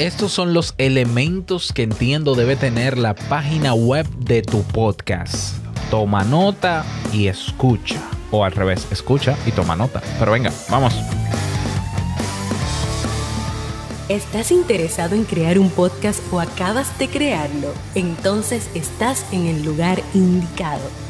Estos son los elementos que entiendo debe tener la página web de tu podcast. Toma nota y escucha. O al revés, escucha y toma nota. Pero venga, vamos. ¿Estás interesado en crear un podcast o acabas de crearlo? Entonces estás en el lugar indicado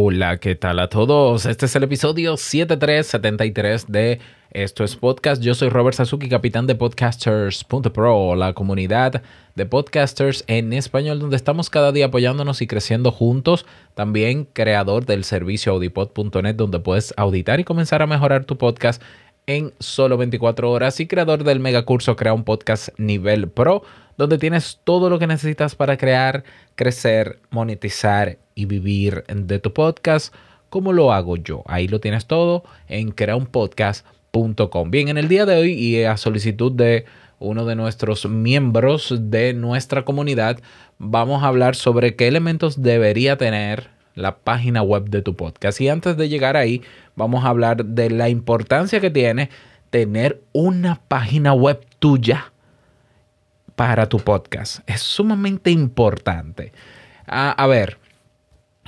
Hola, ¿qué tal a todos? Este es el episodio 7373 de Esto es Podcast. Yo soy Robert Sasuki, capitán de podcasters.pro, la comunidad de podcasters en español donde estamos cada día apoyándonos y creciendo juntos. También creador del servicio audipod.net donde puedes auditar y comenzar a mejorar tu podcast en solo 24 horas y creador del megacurso Crea un podcast nivel pro donde tienes todo lo que necesitas para crear, crecer, monetizar y vivir de tu podcast, como lo hago yo. Ahí lo tienes todo en creaunpodcast.com. Bien, en el día de hoy y a solicitud de uno de nuestros miembros de nuestra comunidad, vamos a hablar sobre qué elementos debería tener la página web de tu podcast. Y antes de llegar ahí, vamos a hablar de la importancia que tiene tener una página web tuya para tu podcast. Es sumamente importante. a ver,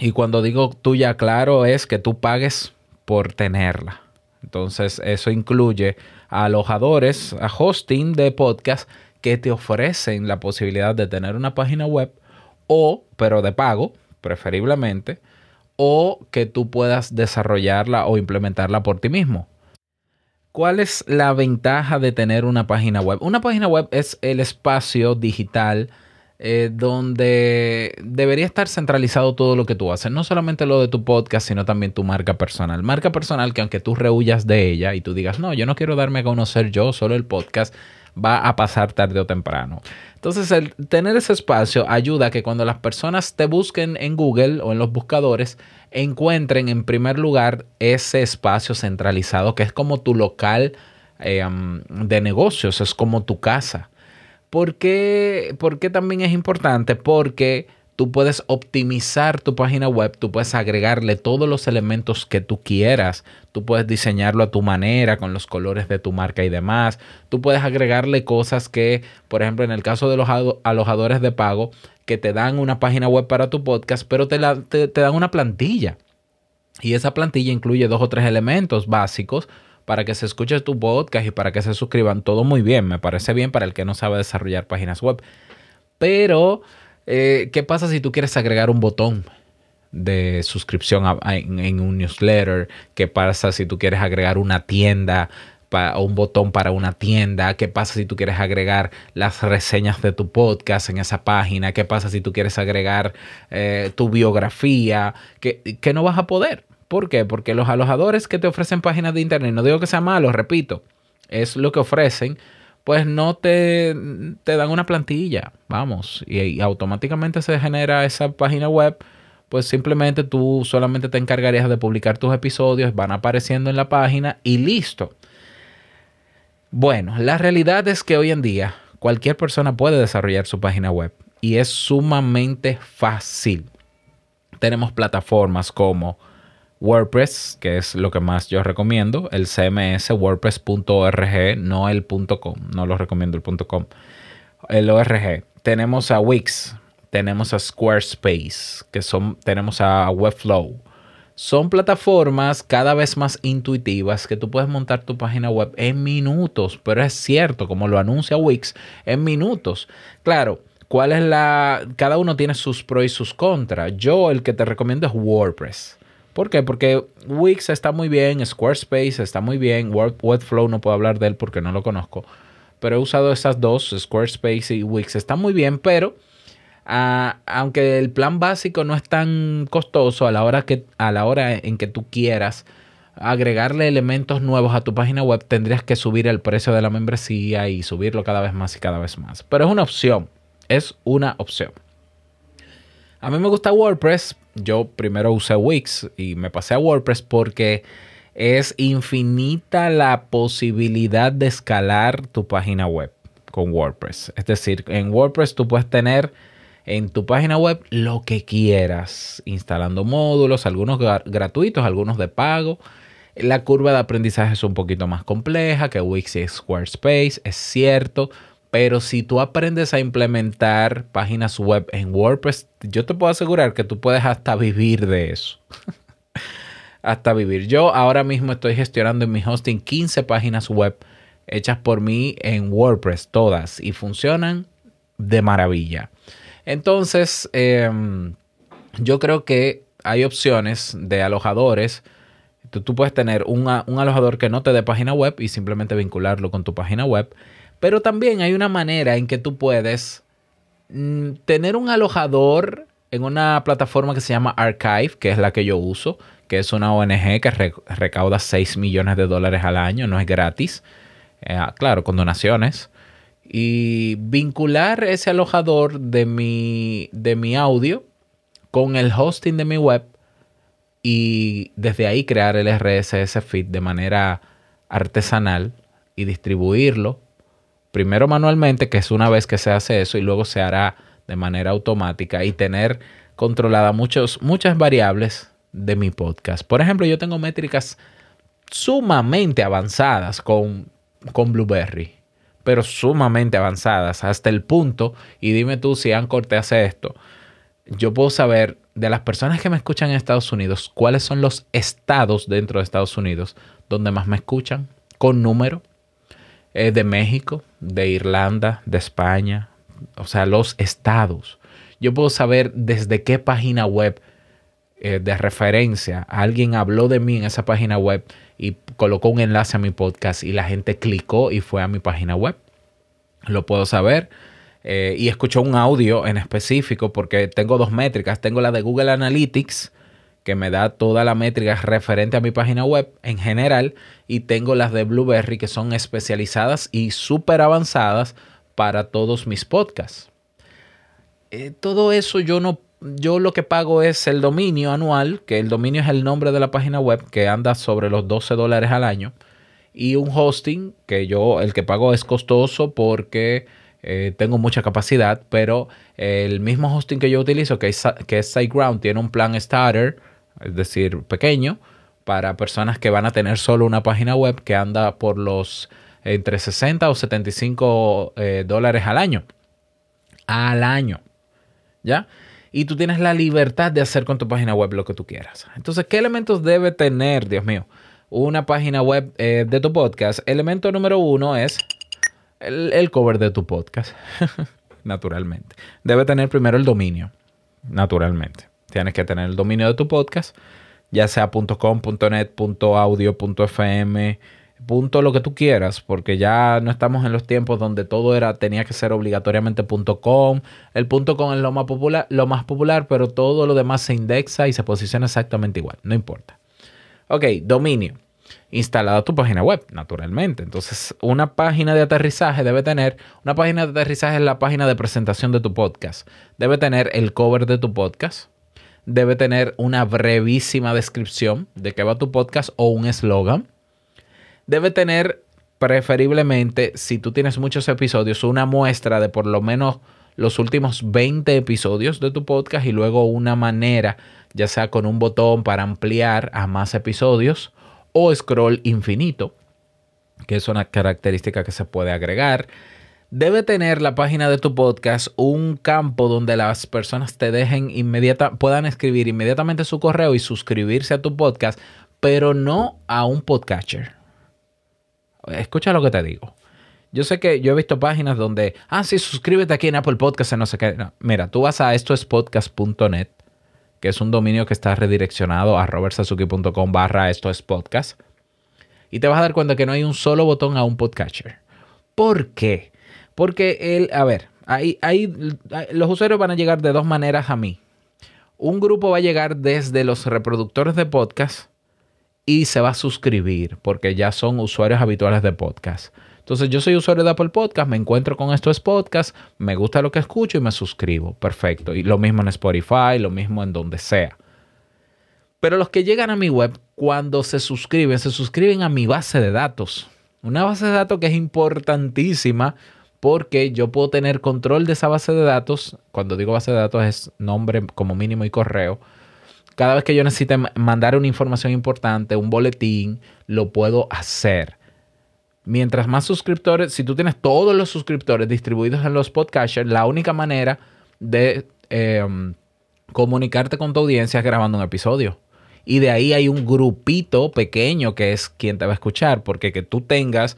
y cuando digo tuya, claro, es que tú pagues por tenerla. Entonces, eso incluye alojadores, a hosting de podcast que te ofrecen la posibilidad de tener una página web o, pero de pago, preferiblemente, o que tú puedas desarrollarla o implementarla por ti mismo. ¿Cuál es la ventaja de tener una página web? Una página web es el espacio digital eh, donde debería estar centralizado todo lo que tú haces, no solamente lo de tu podcast, sino también tu marca personal. Marca personal que aunque tú rehuyas de ella y tú digas, no, yo no quiero darme a conocer yo, solo el podcast, va a pasar tarde o temprano. Entonces, el tener ese espacio ayuda a que cuando las personas te busquen en Google o en los buscadores, encuentren en primer lugar ese espacio centralizado que es como tu local eh, de negocios, es como tu casa. ¿Por qué, también es importante? Porque tú puedes optimizar tu página web, tú puedes agregarle todos los elementos que tú quieras, tú puedes diseñarlo a tu manera, con los colores de tu marca y demás, tú puedes agregarle cosas que, por ejemplo, en el caso de los alojadores de pago, que te dan una página web para tu podcast, pero te, dan una plantilla. Y esa plantilla incluye dos o tres elementos básicos para que se escuche tu podcast y para que se suscriban. Todo muy bien, me parece bien para el que no sabe desarrollar páginas web. Pero, eh, ¿qué pasa si tú quieres agregar un botón de suscripción en, un newsletter? ¿Qué pasa si tú quieres agregar una tienda? o un botón para una tienda, qué pasa si tú quieres agregar las reseñas de tu podcast en esa página, qué pasa si tú quieres agregar eh, tu biografía, que, que no vas a poder. ¿Por qué? Porque los alojadores que te ofrecen páginas de internet, no digo que sea malo, repito, es lo que ofrecen, pues no te, te dan una plantilla, vamos, y, automáticamente se genera esa página web, pues simplemente tú solamente te encargarías de publicar tus episodios, van apareciendo en la página y listo. Bueno, la realidad es que hoy en día cualquier persona puede desarrollar su página web y es sumamente fácil. Tenemos plataformas como WordPress, que es lo que más yo recomiendo, el CMS wordpress.org, no el .com, no lo recomiendo el .com, el ORG. Tenemos a Wix, tenemos a Squarespace, que son, tenemos a Webflow. Son plataformas cada vez más intuitivas que tú puedes montar tu página web en minutos, pero es cierto, como lo anuncia Wix, en minutos. Claro, ¿cuál es la...? Cada uno tiene sus pros y sus contras. Yo el que te recomiendo es WordPress. ¿Por qué? Porque Wix está muy bien, Squarespace está muy bien, Webflow no puedo hablar de él porque no lo conozco, pero he usado esas dos, Squarespace y Wix, está muy bien, pero ah, aunque el plan básico no es tan costoso a la hora, que, a la hora en que tú quieras agregarle elementos nuevos a tu página web, tendrías que subir el precio de la membresía y subirlo cada vez más y cada vez más. Pero es una opción, es una opción. A mí me gusta WordPress. Yo primero usé Wix y me pasé a WordPress porque es infinita la posibilidad de escalar tu página web con WordPress. Es decir, en WordPress tú puedes tener en tu página web lo que quieras, instalando módulos, algunos gratuitos, algunos de pago. La curva de aprendizaje es un poquito más compleja que Wix y Squarespace, es cierto, pero si tú aprendes a implementar páginas web en WordPress, yo te puedo asegurar que tú puedes hasta vivir de eso. hasta vivir. Yo ahora mismo estoy gestionando en mi hosting 15 páginas web hechas por mí en WordPress, todas, y funcionan de maravilla. Entonces, em, yo creo que hay opciones de alojadores. Tú, puedes tener un alojador que no te dé página web y simplemente vincularlo con tu página web. Pero también hay una manera en que tú puedes mm, tener un alojador en una plataforma que se llama Archive, que es la que yo uso, que es una ONG que recauda 6 millones de dólares al año, no es gratis, eh, claro, con donaciones. Y vincular ese alojador de mi, de mi audio con el hosting de mi web y desde ahí crear el RSS feed de manera artesanal y distribuirlo primero manualmente, que es una vez que se hace eso, y luego se hará de manera automática y tener controlada muchos, muchas variables de mi podcast. Por ejemplo, yo tengo métricas sumamente avanzadas con, con Blueberry, pero sumamente avanzadas hasta el punto, y dime tú si Anchor te hace esto, yo puedo saber de las personas que me escuchan en Estados Unidos, cuáles son los estados dentro de Estados Unidos donde más me escuchan, con número, eh, de México, de Irlanda, de España, o sea, los estados. Yo puedo saber desde qué página web eh, de referencia alguien habló de mí en esa página web y colocó un enlace a mi podcast y la gente clicó y fue a mi página web. Lo puedo saber. Eh, y escuchó un audio en específico porque tengo dos métricas. Tengo la de Google Analytics que me da toda la métrica referente a mi página web en general y tengo las de Blueberry que son especializadas y súper avanzadas para todos mis podcasts. Eh, todo eso yo no, yo lo que pago es el dominio anual, que el dominio es el nombre de la página web que anda sobre los 12 dólares al año y un hosting que yo el que pago es costoso porque eh, tengo mucha capacidad, pero el mismo hosting que yo utilizo, que es, que es SiteGround, tiene un plan starter es decir, pequeño, para personas que van a tener solo una página web que anda por los entre 60 o 75 eh, dólares al año. Al año. ¿Ya? Y tú tienes la libertad de hacer con tu página web lo que tú quieras. Entonces, ¿qué elementos debe tener, Dios mío, una página web eh, de tu podcast? Elemento número uno es el, el cover de tu podcast. naturalmente. Debe tener primero el dominio. Naturalmente. Tienes que tener el dominio de tu podcast, ya sea .com, .net, .audio, .fm, punto lo que tú quieras, porque ya no estamos en los tiempos donde todo era tenía que ser obligatoriamente .com. El .com es lo más popular, lo más popular, pero todo lo demás se indexa y se posiciona exactamente igual, no importa. Ok, dominio. Instalada tu página web, naturalmente. Entonces, una página de aterrizaje debe tener, una página de aterrizaje es la página de presentación de tu podcast. Debe tener el cover de tu podcast, debe tener una brevísima descripción de qué va tu podcast o un eslogan. Debe tener preferiblemente, si tú tienes muchos episodios, una muestra de por lo menos los últimos 20 episodios de tu podcast y luego una manera, ya sea con un botón para ampliar a más episodios o scroll infinito, que es una característica que se puede agregar. Debe tener la página de tu podcast un campo donde las personas te dejen inmediata, puedan escribir inmediatamente su correo y suscribirse a tu podcast, pero no a un podcatcher. Escucha lo que te digo. Yo sé que yo he visto páginas donde, ah, sí, suscríbete aquí en Apple Podcast, no sé qué. mira, tú vas a esto es podcast.net, que es un dominio que está redireccionado a robertsazuki.com barra esto es podcast, y te vas a dar cuenta que no hay un solo botón a un podcatcher. ¿Por qué? Porque él, a ver, ahí, ahí, los usuarios van a llegar de dos maneras a mí. Un grupo va a llegar desde los reproductores de podcast y se va a suscribir porque ya son usuarios habituales de podcast. Entonces yo soy usuario de Apple Podcast, me encuentro con estos podcasts, me gusta lo que escucho y me suscribo. Perfecto. Y lo mismo en Spotify, lo mismo en donde sea. Pero los que llegan a mi web, cuando se suscriben, se suscriben a mi base de datos. Una base de datos que es importantísima porque yo puedo tener control de esa base de datos. Cuando digo base de datos es nombre como mínimo y correo. Cada vez que yo necesite mandar una información importante, un boletín, lo puedo hacer. Mientras más suscriptores, si tú tienes todos los suscriptores distribuidos en los podcasters, la única manera de em, comunicarte con tu audiencia es grabando un episodio. Y de ahí hay un grupito pequeño que es quien te va a escuchar, porque que tú tengas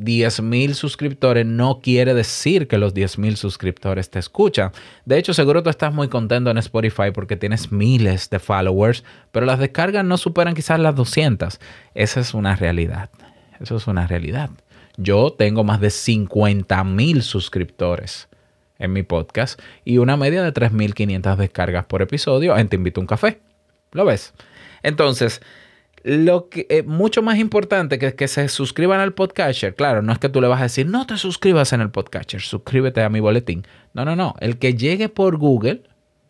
10.000 suscriptores no quiere decir que los 10.000 suscriptores te escuchan. De hecho, seguro tú estás muy contento en Spotify porque tienes miles de followers, pero las descargas no superan quizás las 200. Esa es una realidad. Eso es una realidad. Yo tengo más de 50.000 suscriptores en mi podcast y una media de 3.500 descargas por episodio en Te invito a un café. ¿Lo ves? Entonces, lo que eh, mucho más importante que que se suscriban al podcaster, claro, no es que tú le vas a decir, no te suscribas en el podcaster, suscríbete a mi boletín. No, no, no. El que llegue por Google,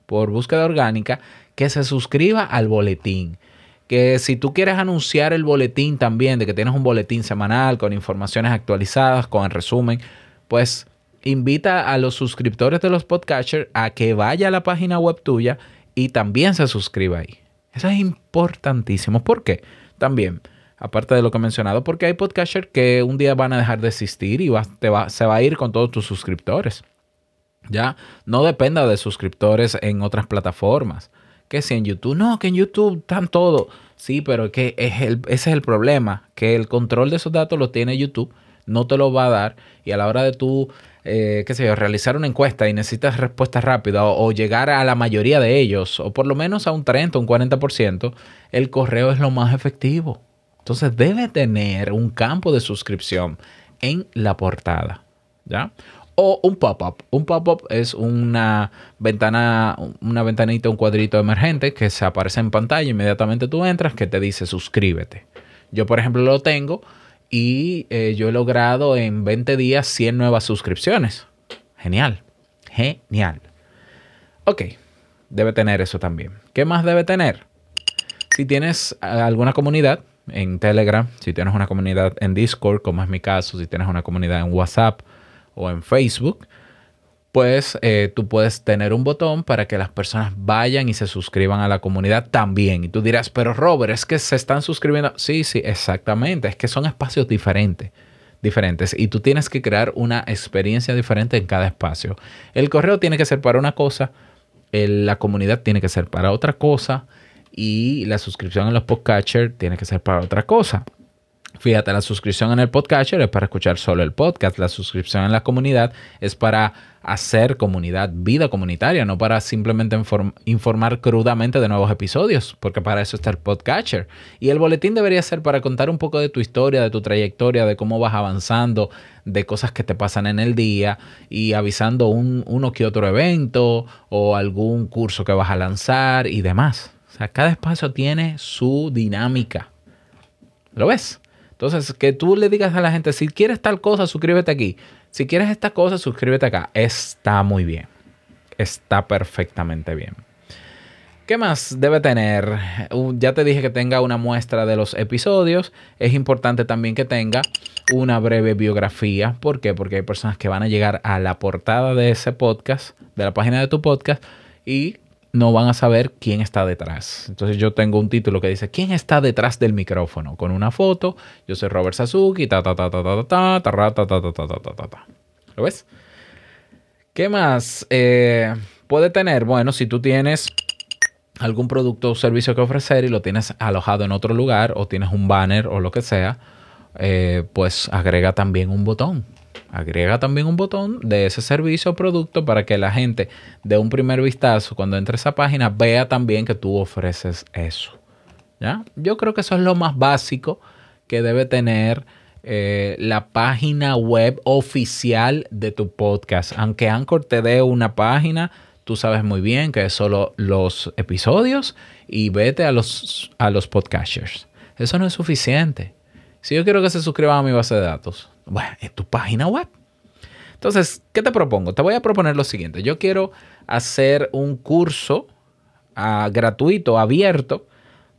por búsqueda orgánica, que se suscriba al boletín. Que si tú quieres anunciar el boletín también, de que tienes un boletín semanal con informaciones actualizadas, con el resumen, pues invita a los suscriptores de los podcasters a que vaya a la página web tuya y también se suscriba ahí. Eso es importantísimo. ¿Por qué? También, aparte de lo que he mencionado, porque hay podcasters que un día van a dejar de existir y se va a ir con todos tus suscriptores. Ya, no dependa de suscriptores en otras plataformas. Que si en YouTube, no, que en YouTube están todos. Sí, pero que es el, ese es el problema, que el control de esos datos lo tiene YouTube, no te lo va a dar y a la hora de tú eh, qué sé yo, realizar una encuesta y necesitas respuesta rápida o, llegar a la mayoría de ellos, o por lo menos a un 30, un 40%, el correo es lo más efectivo. Entonces debe tener un campo de suscripción en la portada, ¿ya? O un pop-up. Un pop-up es una ventana, una ventanita, un cuadrito emergente que se aparece en pantalla, inmediatamente tú entras, que te dice suscríbete. Yo, por ejemplo, lo tengo y eh, yo he logrado en 20 días 100 nuevas suscripciones. Genial, genial. Ok, debe tener eso también. ¿Qué más debe tener? Si tienes alguna comunidad en Telegram, si tienes una comunidad en Discord, como es mi caso, si tienes una comunidad en WhatsApp o en Facebook, pues eh, tú puedes tener un botón para que las personas vayan y se suscriban a la comunidad también. Y tú dirás, pero Robert, es que se están suscribiendo. Sí, sí, exactamente. Es que son espacios diferentes. Diferentes y tú tienes que crear una experiencia diferente en cada espacio. El correo tiene que ser para una cosa, la comunidad tiene que ser para otra cosa y la suscripción en los podcatchers tiene que ser para otra cosa. Fíjate, la suscripción en el podcatcher es para escuchar solo el podcast. La suscripción en la comunidad es para hacer comunidad, vida comunitaria, no para simplemente informar crudamente de nuevos episodios, porque para eso está el podcatcher. Y el boletín debería ser para contar un poco de tu historia, de tu trayectoria, de cómo vas avanzando, de cosas que te pasan en el día y avisando un, uno que otro evento o algún curso que vas a lanzar y demás. O sea, cada espacio tiene su dinámica. ¿Lo ves? Entonces, que tú le digas a la gente, si quieres tal cosa, suscríbete aquí. Si quieres esta cosa, suscríbete acá. Está muy bien. Está perfectamente bien. ¿Qué más debe tener? Ya te dije que tenga una muestra de los episodios. Es importante también que tenga una breve biografía. ¿Por qué? Porque hay personas que van a llegar a la portada de ese podcast, de la página de tu podcast, y no van a saber quién está detrás. Entonces yo tengo un título que dice ¿Quién está detrás del micrófono? Con una foto. Yo soy Robert Sasuki, ta ta ta ta ta ta ta ta ta ta ta ta ta ta ¿Lo ves? ¿Qué más puede tener? Bueno, si tú tienes algún producto o servicio que ofrecer y lo tienes alojado en otro lugar o tienes un banner o lo que sea, pues agrega también un botón agrega también un botón de ese servicio o producto para que la gente de un primer vistazo, cuando entre a esa página, vea también que tú ofreces eso. ¿Ya? Yo creo que eso es lo más básico que debe tener eh, la página web oficial de tu podcast. Aunque Anchor te dé una página, tú sabes muy bien que es solo los episodios y vete a los, a los podcasters. Eso no es suficiente. Si yo quiero que se suscriban a mi base de datos, bueno, en tu página web. Entonces, ¿qué te propongo? Te voy a proponer lo siguiente. Yo quiero hacer un curso ah, gratuito, abierto,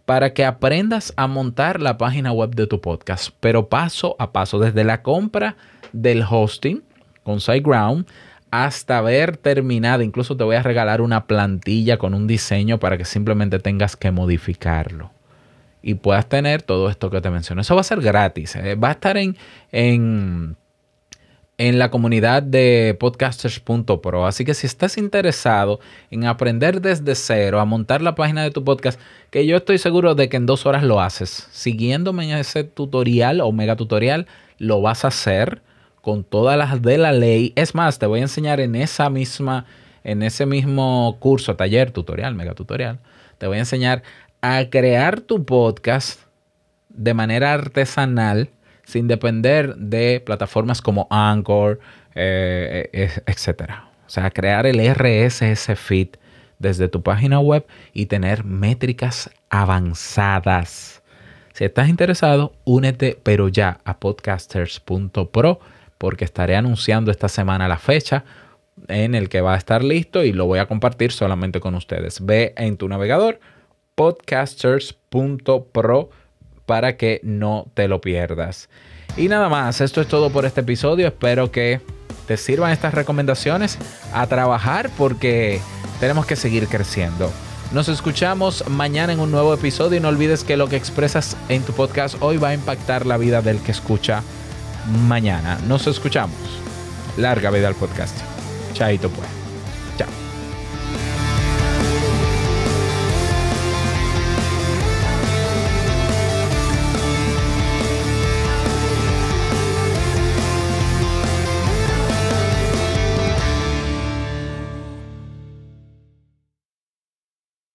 para que aprendas a montar la página web de tu podcast, pero paso a paso, desde la compra del hosting con SiteGround hasta ver terminado. Incluso te voy a regalar una plantilla con un diseño para que simplemente tengas que modificarlo y puedas tener todo esto que te menciono. Eso va a ser gratis. Eh, va a estar en, en, en la comunidad de podcasters.pro. Así que si estás interesado en aprender desde cero a montar la página de tu podcast, que yo estoy seguro de que en dos horas lo haces, siguiéndome en ese tutorial o mega tutorial, lo vas a hacer con todas las de la ley. Es más, te voy a enseñar en esa misma, en ese mismo curso, taller, tutorial, mega tutorial, te voy a enseñar a crear tu podcast de manera artesanal sin depender de plataformas como Anchor, eh, eh, etc. O sea, crear el RSS feed desde tu página web y tener métricas avanzadas. Si estás interesado, únete pero ya a podcasters.pro porque estaré anunciando esta semana la fecha en el que va a estar listo y lo voy a compartir solamente con ustedes. Ve en tu navegador podcasters.pro para que no te lo pierdas. Y nada más, esto es todo por este episodio. Espero que te sirvan estas recomendaciones a trabajar porque tenemos que seguir creciendo. Nos escuchamos mañana en un nuevo episodio y no olvides que lo que expresas en tu podcast hoy va a impactar la vida del que escucha mañana. Nos escuchamos. Larga vida al podcast. Chaito pues.